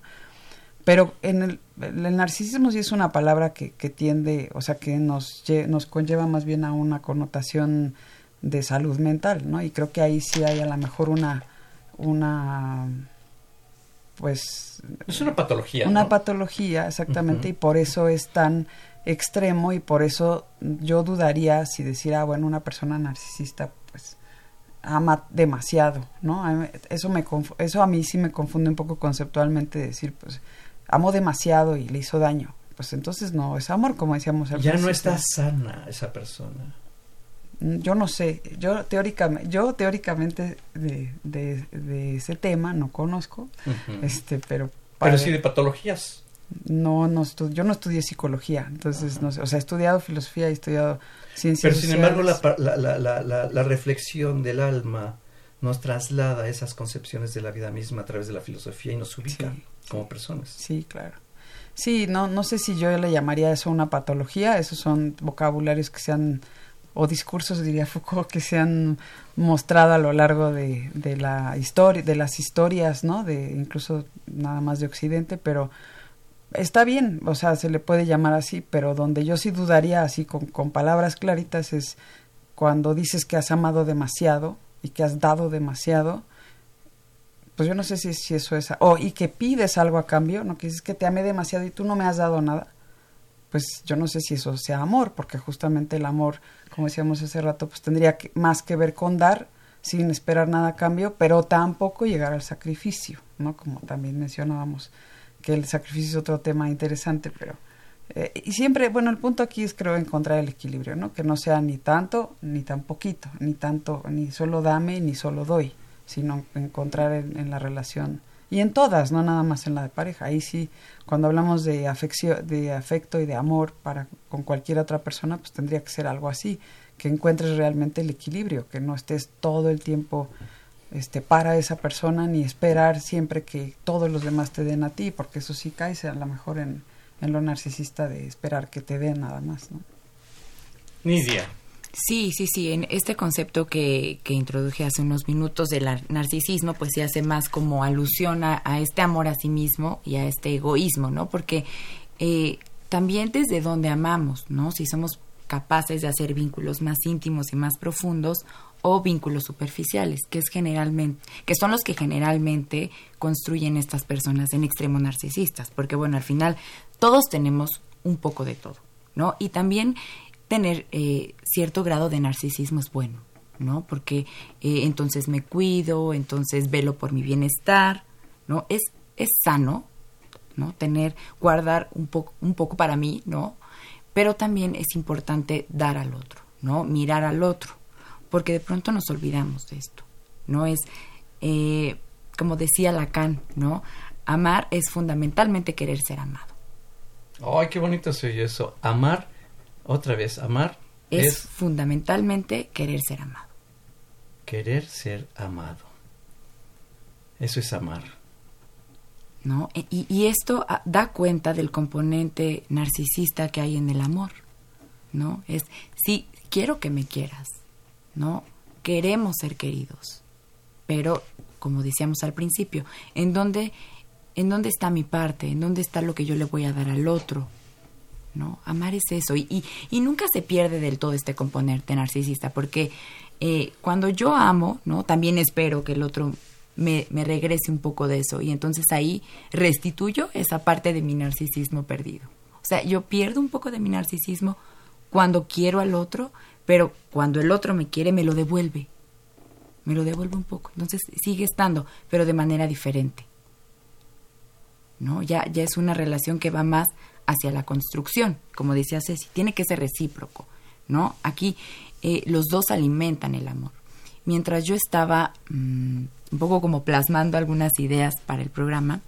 Pero en el, el narcisismo sí es una palabra que, que tiende, o sea, que nos, nos conlleva más bien a una connotación de salud mental, ¿no? Y creo que ahí sí hay a lo mejor una, una pues... Es una patología. Una patología, exactamente, y por eso es tan extremo y por eso yo dudaría si decir, ah, bueno, una persona narcisista pues ama demasiado, ¿no? Eso, me eso a mí sí me confunde un poco conceptualmente decir, pues, amo demasiado y le hizo daño. Pues entonces no es amor, como decíamos al Ya no está sana esa persona. Mm, yo no sé, yo teóricamente, yo teóricamente de, de, ese tema no conozco, este, pero... Pero sí de patologías no, no yo no estudié psicología, entonces no sé, o sea, he estudiado filosofía, he estudiado ciencias Pero sin embargo la, la, la, la, reflexión del alma nos traslada esas concepciones de la vida misma a través de la filosofía y nos ubica como personas. Sí, claro. Sí, no, no sé si yo le llamaría eso una patología, esos son vocabularios que se han, o discursos, diría Foucault, que se han mostrado a lo largo de, de la historia, de las historias, ¿no? De incluso nada más de Occidente, pero está bien, o sea, se le puede llamar así, pero donde yo sí dudaría así con, con palabras claritas es cuando dices que has amado demasiado y que has dado demasiado, pues yo no sé si, si eso es, o y que pides algo a cambio, no que dices que te amé demasiado y tú no me has dado nada, pues yo no sé si eso sea amor, porque justamente el amor, como decíamos hace rato, pues tendría que, más que ver con dar sin esperar nada a cambio, pero tampoco llegar al sacrificio, ¿no? Como también mencionábamos que el sacrificio es otro tema interesante, pero... Eh, y siempre, bueno, el punto aquí es creo encontrar el equilibrio, ¿no? Que no sea ni tanto ni tan poquito, ni tanto, ni solo dame ni solo doy, sino encontrar en, la relación y en todas, no nada más en la de pareja. Ahí sí, cuando hablamos de de afecto y de amor para con cualquier otra persona, pues tendría que ser algo así, que encuentres realmente el equilibrio, que no estés todo el tiempo este, para esa persona ni esperar siempre que todos los demás te den a ti, porque eso sí cae a lo mejor en, en lo narcisista de esperar que te den nada más, ¿no? Nidia. Sí, sí, sí. En este concepto que, que introduje hace unos minutos del narcisismo, pues se hace más como alusión a, este amor a sí mismo y a este egoísmo, ¿no? Porque eh, también desde donde amamos, ¿no? Si somos capaces de hacer vínculos más íntimos y más profundos, o vínculos superficiales, que es generalmente, que son los que generalmente construyen estas personas en extremo narcisistas, porque bueno, al final todos tenemos un poco de todo, ¿no? Y también tener eh, cierto grado de narcisismo es bueno, ¿no? Porque eh, entonces me cuido, entonces velo por mi bienestar, ¿no? Es, es sano, ¿no? Tener, guardar un poco, un poco para mí, ¿no? Pero también es importante dar al otro, ¿no? Mirar al otro porque de pronto nos olvidamos de esto. No es, eh, como decía Lacan, ¿no? Amar es fundamentalmente querer ser amado. Ay, qué bonito se oye eso. Amar, otra vez, amar es, fundamentalmente querer ser amado. Querer ser amado. Eso es amar. ¿No? E, y, y, esto ah, da cuenta del componente narcisista que hay en el amor, ¿no? Es, sí, quiero que me quieras, ¿no? Queremos ser queridos, pero como decíamos al principio, en dónde, en dónde está mi parte, en dónde está lo que yo le voy a dar al otro. ¿no? Amar es eso. Y, y, nunca se pierde del todo este componente narcisista, porque eh, cuando yo amo, ¿no? También espero que el otro me, regrese un poco de eso. Y entonces ahí restituyo esa parte de mi narcisismo perdido. O sea, yo pierdo un poco de mi narcisismo cuando quiero al otro, pero cuando el otro me quiere, me lo devuelve. Me lo devuelve un poco. Entonces sigue estando, pero de manera diferente. ¿No? Ya, ya es una relación que va más hacia la construcción, como decía Ceci, tiene que ser recíproco, ¿no? Aquí eh, los dos alimentan el amor. Mientras yo estaba mm, un poco como plasmando algunas ideas para el programa,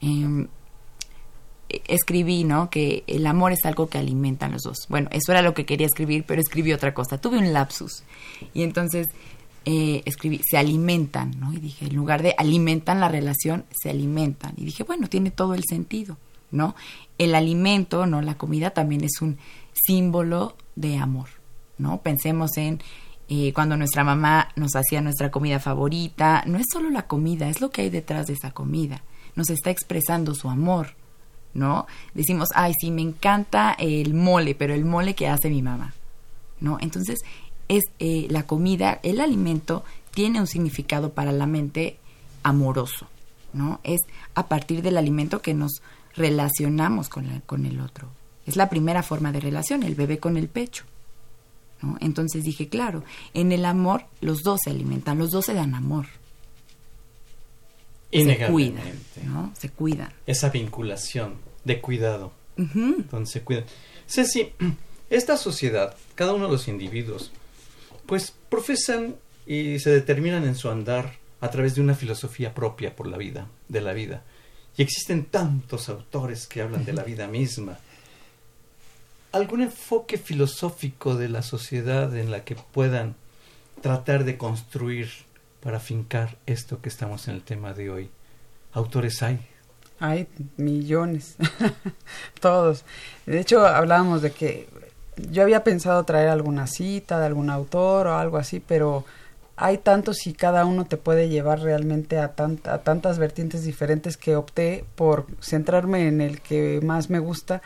em, escribí, ¿no? Que el amor es algo que alimentan los dos. Bueno, eso era lo que quería escribir, pero escribí otra cosa. Tuve un lapsus. Y entonces eh, escribí, se alimentan, ¿no? Y dije, en lugar de alimentan la relación, se alimentan. Y dije, bueno, tiene todo el sentido, ¿no? El alimento, ¿no? La comida también es un símbolo de amor, ¿no? Pensemos en eh, cuando nuestra mamá nos hacía nuestra comida favorita. No es solo la comida, es lo que hay detrás de esa comida. Nos está expresando su amor, ¿no? Decimos, ay, sí, me encanta el mole, pero el mole que hace mi mamá, ¿no? Entonces, es eh, la comida, el alimento, tiene un significado para la mente amoroso, ¿no? Es a partir del alimento que nos relacionamos con, con el otro. Es la primera forma de relación, el bebé con el pecho. ¿No? Entonces dije, claro, en el amor los dos se alimentan, los dos se dan amor se cuidan, ¿no? Se cuidan. Esa vinculación de cuidado, donde se cuidan. Ceci, esta sociedad, cada uno de los individuos, pues profesan y se determinan en su andar a través de una filosofía propia por la vida, de la vida. Y existen tantos autores que hablan de la vida misma. ¿Algún enfoque filosófico de la sociedad en la que puedan tratar de construir para fincar esto que estamos en el tema de hoy? ¿Autores hay? Hay millones, todos. De hecho, hablábamos de que yo había pensado traer alguna cita de algún autor o algo así, pero hay tantos y cada uno te puede llevar realmente a, a tantas vertientes diferentes que opté por centrarme en el que más me gusta,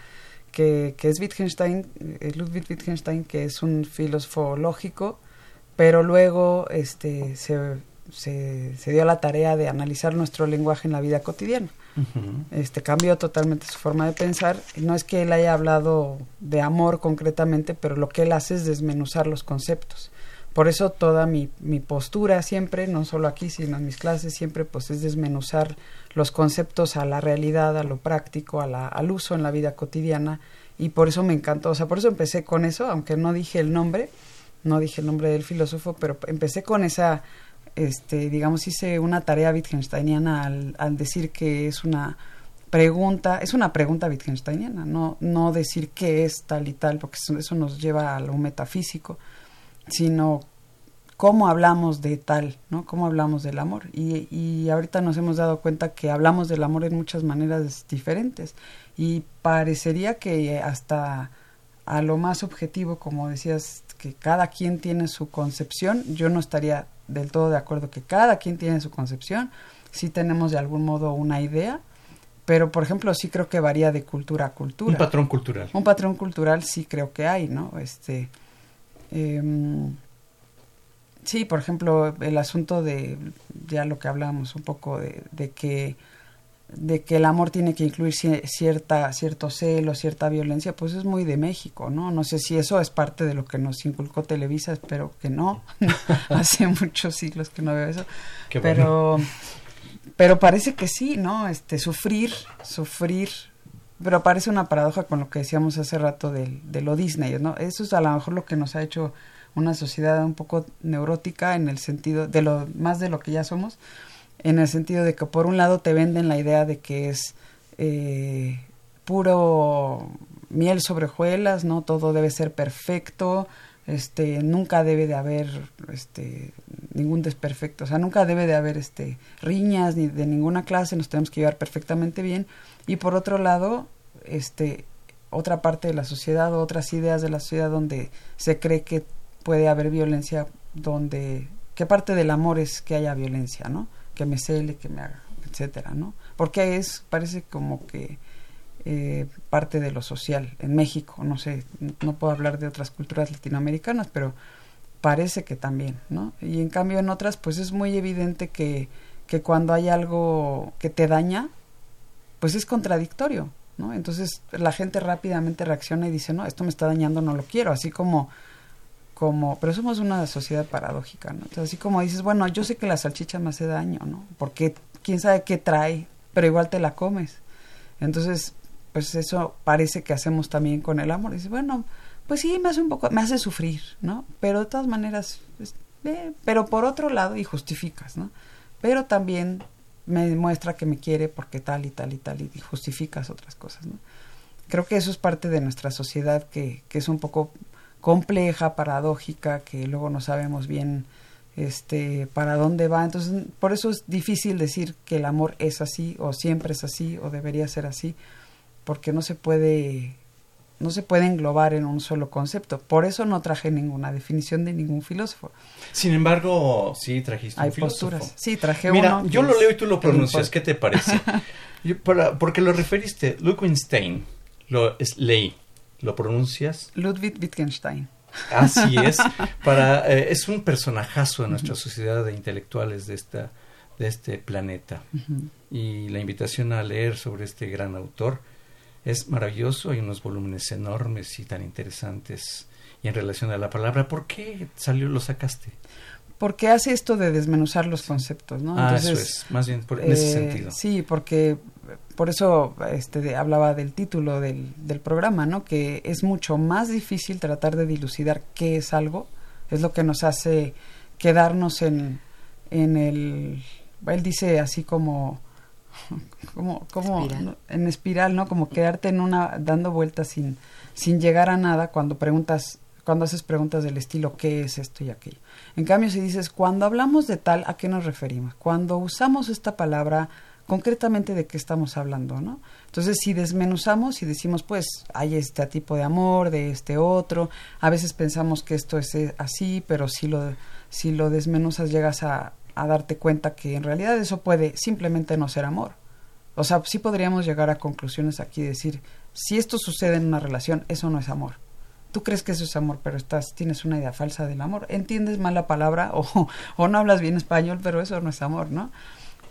que, que es Wittgenstein, eh, Ludwig Wittgenstein, que es un filósofo lógico, pero luego este, se, se, se, dio la tarea de analizar nuestro lenguaje en la vida cotidiana. este cambió totalmente su forma de pensar. No es que él haya hablado de amor concretamente, pero lo que él hace es desmenuzar los conceptos. Por eso toda mi, mi postura siempre, no solo aquí, sino en mis clases, siempre pues es desmenuzar los conceptos a la realidad, a lo práctico, a la, al uso en la vida cotidiana. Y por eso me encantó, o sea, por eso empecé con eso, aunque no dije el nombre, no dije el nombre del filósofo, pero empecé con esa este, digamos, hice una tarea wittgensteiniana al, al decir que es una pregunta, es una pregunta wittgensteiniana, no, no decir qué es tal y tal, porque eso, nos lleva a lo metafísico, sino cómo hablamos de tal, ¿no? Cómo hablamos del amor. Y, y ahorita nos hemos dado cuenta que hablamos del amor en muchas maneras diferentes. Y parecería que hasta a lo más objetivo, como decías, que cada quien tiene su concepción, yo no estaría del todo de acuerdo que cada quien tiene su concepción, sí tenemos de algún modo una idea, pero por ejemplo sí creo que varía de cultura a cultura. Un patrón cultural. Un patrón cultural sí creo que hay, ¿no? Este, em, sí, por ejemplo, el asunto de, ya lo que hablábamos un poco, de, de que de que el amor tiene que incluir cierta cierto celo, cierta violencia, pues es muy de México, ¿no? No sé si eso es parte de lo que nos inculcó Televisa, espero que no. Hace muchos siglos que no veo eso. pero pero parece que sí, ¿no? Este sufrir, sufrir, pero parece una paradoja con lo que decíamos hace rato de, de lo Disney, ¿no? Eso es a lo mejor lo que nos ha hecho una sociedad un poco neurótica en el sentido de lo más de lo que ya somos en el sentido de que por un lado te venden la idea de que es eh, puro miel sobre hojuelas, ¿no? Todo debe ser perfecto, este, nunca debe de haber este, ningún desperfecto, o sea, nunca debe de haber este, riñas ni de ninguna clase, nos tenemos que llevar perfectamente bien. Y por otro lado, este, otra parte de la sociedad, otras ideas de la sociedad donde se cree que puede haber violencia, donde, ¿qué parte del amor es que haya violencia, ¿no? que me cele, que me haga, etcétera, ¿no? Porque es, parece como que eh, parte de lo social en México, no sé, no puedo hablar de otras culturas latinoamericanas, pero parece que también, ¿no? Y en cambio en otras, pues es muy evidente que, que cuando hay algo que te daña, pues es contradictorio, ¿no? Entonces la gente rápidamente reacciona y dice, no, esto me está dañando, no lo quiero, así como como, pero somos una sociedad paradójica, ¿no? Entonces, así como dices, bueno, yo sé que la salchicha me hace daño, ¿no? Porque quién sabe qué trae, pero igual te la comes. Entonces, pues eso parece que hacemos también con el amor. Dices, bueno, pues sí, me hace un poco, me hace sufrir, ¿no? Pero de todas maneras, pues, eh, pero por otro lado, y justificas, ¿no? Pero también me muestra que me quiere porque tal y tal y tal, y justificas otras cosas, ¿no? Creo que eso es parte de nuestra sociedad que, que es un poco compleja, paradójica, que luego no sabemos bien este para dónde va. Entonces, por eso es difícil decir que el amor es así o siempre es así o debería ser así, porque no se puede no se puede englobar en un solo concepto. Por eso no traje ninguna definición de ningún filósofo. Sin embargo, sí trajiste Hay un filósofo. posturas. Sí, traje Mira, uno. yo lo leo y tú lo pronuncias. ¿Qué te parece? Yo, para- porque lo referiste, Wittgenstein, lo es, leí, lo pronuncias. Ludwig Wittgenstein. Así es. Para, eh, es un personajazo de nuestra sociedad de intelectuales de, esta, de este planeta. Y la invitación a leer sobre este gran autor es maravilloso. Hay unos volúmenes enormes y tan interesantes. Y en relación a la palabra, ¿por qué salió, lo sacaste? Porque hace esto de desmenuzar los conceptos, ¿no? ah, eso es, más bien por- en ese eh, sentido. Sí, porque por eso este, de- hablaba del título del, del programa, ¿no? Que es mucho más difícil tratar de dilucidar qué es algo, es lo que nos hace quedarnos en, en el... Él dice así como... como, como en espiral, ¿no? Como quedarte en una dando vueltas sin sin llegar a nada cuando preguntas cuando haces preguntas del estilo qué es esto y aquello. En cambio, si dices cuando hablamos de tal, ¿a qué nos referimos? Cuando usamos esta palabra concretamente de qué estamos hablando, ¿no? Entonces, si desmenuzamos y decimos, pues, hay este tipo de amor, de este otro, a veces pensamos que esto es eh, así, pero si lo, si lo desmenuzas llegas a, a darte cuenta que en realidad eso puede simplemente no ser amor. O sea, sí podríamos llegar a conclusiones aquí y decir, si esto sucede en una relación, eso no es amor. Tú crees que eso es amor, pero estás, tienes una idea falsa del amor. Entiendes mal la palabra o, o no hablas bien español, pero eso no es amor, ¿no?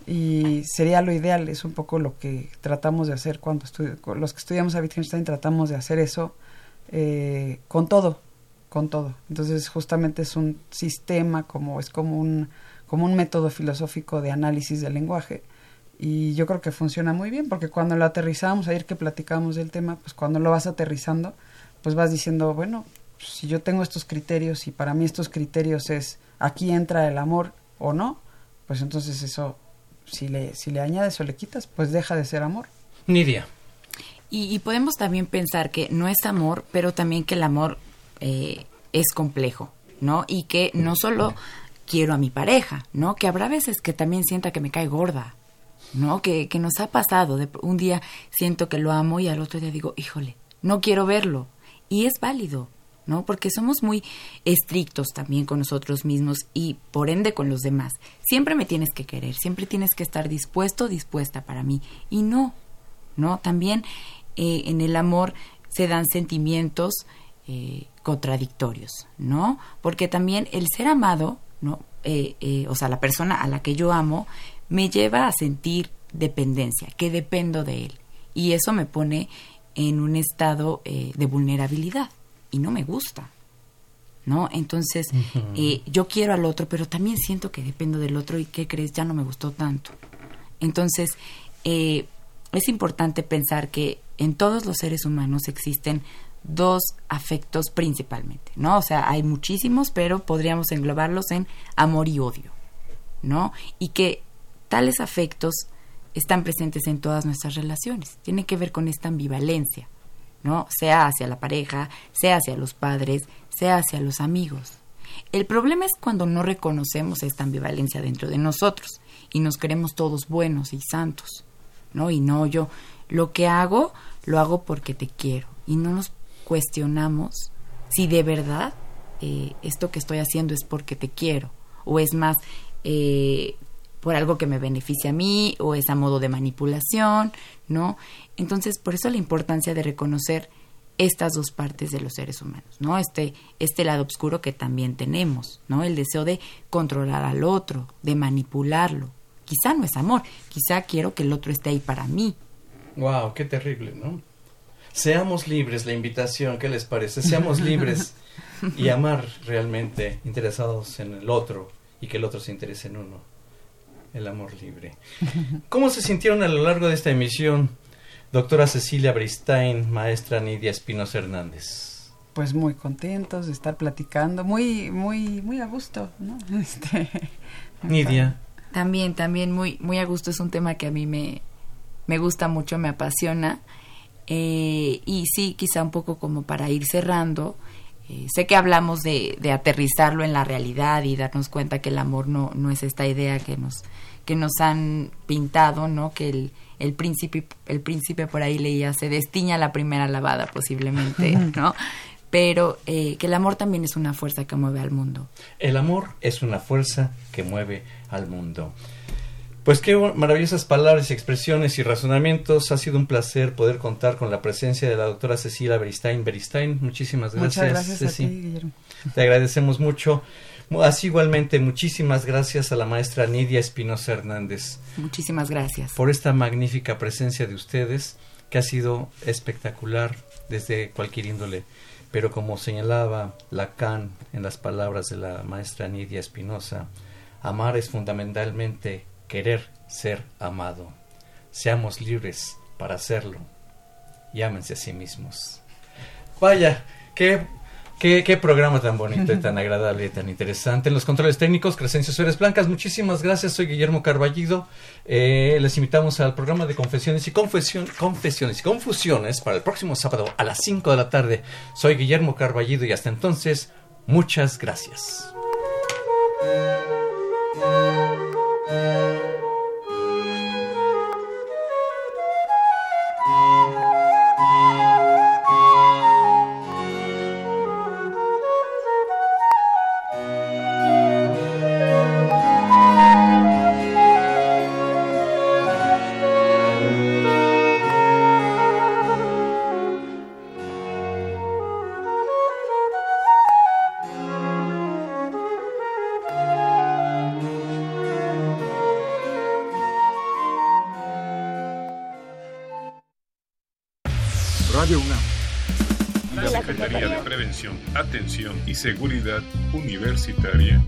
Y sería lo ideal, es un poco lo que tratamos de hacer cuando los que estudiamos a Wittgenstein, tratamos de hacer eso eh, con todo, con todo. Entonces, justamente es un sistema, como es como un, como un método filosófico de análisis del lenguaje. Y yo creo que funciona muy bien, porque cuando lo aterrizamos, ayer que platicábamos del tema, pues cuando lo vas aterrizando, pues vas diciendo, bueno, si yo tengo estos criterios y para mí estos criterios es aquí entra el amor o no, pues entonces eso, si le, si le añades o le quitas, pues deja de ser amor. Nidia. Y, y podemos también pensar que no es amor, pero también que el amor eh, es complejo, ¿no? Y que no solo quiero a mi pareja, ¿no? Que habrá veces que también sienta que me cae gorda, ¿no? Que, que nos ha pasado. De, un día siento que lo amo y al otro día digo, híjole, no quiero verlo. Y es válido, ¿no? Porque somos muy estrictos también con nosotros mismos y por ende con los demás. Siempre me tienes que querer, siempre tienes que estar dispuesto, dispuesta para mí. Y no, ¿no? También eh, en el amor se dan sentimientos eh, contradictorios, ¿no? Porque también el ser amado, ¿no? Eh, eh, o sea, la persona a la que yo amo me lleva a sentir dependencia, que dependo de él. Y eso me pone en un estado eh, de vulnerabilidad y no me gusta. ¿No? Entonces, eh, yo quiero al otro, pero también siento que dependo del otro y ¿qué crees? Ya no me gustó tanto. Entonces, eh, es importante pensar que en todos los seres humanos existen dos afectos principalmente, ¿no? O sea, hay muchísimos, pero podríamos englobarlos en amor y odio, ¿no? Y que tales afectos están presentes en todas nuestras relaciones. Tiene que ver con esta ambivalencia, ¿no? Sea hacia la pareja, sea hacia los padres, sea hacia los amigos. El problema es cuando no reconocemos esta ambivalencia dentro de nosotros y nos creemos todos buenos y santos, ¿no? Y no, yo lo que hago, lo hago porque te quiero y no nos cuestionamos si de verdad eh, esto que estoy haciendo es porque te quiero o es más, eh, por algo que me beneficia a mí o es a modo de manipulación, ¿no? Entonces, por eso la importancia de reconocer estas dos partes de los seres humanos, ¿no? Este, este lado oscuro que también tenemos, ¿no? El deseo de controlar al otro, de manipularlo. Quizá no es amor, quizá quiero que el otro esté ahí para mí. Wow, qué terrible, ¿no? Seamos libres, la invitación, ¿qué les parece? Seamos libres y amar realmente, interesados en el otro y que el otro se interese en uno. El amor libre. ¿Cómo se sintieron a lo largo de esta emisión? Doctora Cecilia Bristain, maestra Nidia Espinos Hernández. Pues muy contentos de estar platicando, muy, muy, muy a gusto, ¿no? Este, Nidia. También, también muy, muy a gusto. Es un tema que a mí me, me gusta mucho, me apasiona. Eh, y sí, quizá un poco como para ir cerrando. Eh, sé que hablamos de, de, aterrizarlo en la realidad y darnos cuenta que el amor no, no es esta idea que nos, que nos han pintado, ¿no? Que el, el príncipe, el príncipe por ahí leía, se destiña la primera lavada posiblemente, ¿no? Pero eh, que el amor también es una fuerza que mueve al mundo. El amor es una fuerza que mueve al mundo. Pues qué maravillosas palabras y expresiones y razonamientos. Ha sido un placer poder contar con la presencia de la doctora Cecilia Beristain. Beristain, muchísimas gracias. Muchas gracias a ti, Guillermo. Te agradecemos mucho. Así igualmente, muchísimas gracias a la maestra Nidia Espinosa Hernández. Muchísimas gracias. Por esta magnífica presencia de ustedes, que ha sido espectacular desde cualquier índole. Pero como señalaba Lacan en las palabras de la maestra Nidia Espinosa, amar es fundamentalmente querer ser amado. Seamos libres para hacerlo. Llámense a sí mismos. Vaya, qué Qué, qué, programa tan bonito y tan agradable y tan interesante. En los controles técnicos, Crescencio Suárez Blancas, muchísimas gracias. Soy Guillermo Carballido. Eh, les invitamos al programa de confesiones y confesión, confesiones y confusiones para el próximo sábado a las 5 de la tarde. Soy Guillermo Carballido y hasta entonces, muchas gracias. Y Seguridad Universitaria.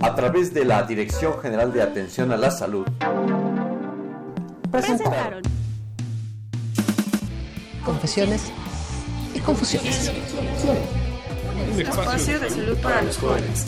A través de la Dirección General de Atención a la Salud. Presentaron. Confesiones y confusiones. Un espacio de salud para los jóvenes.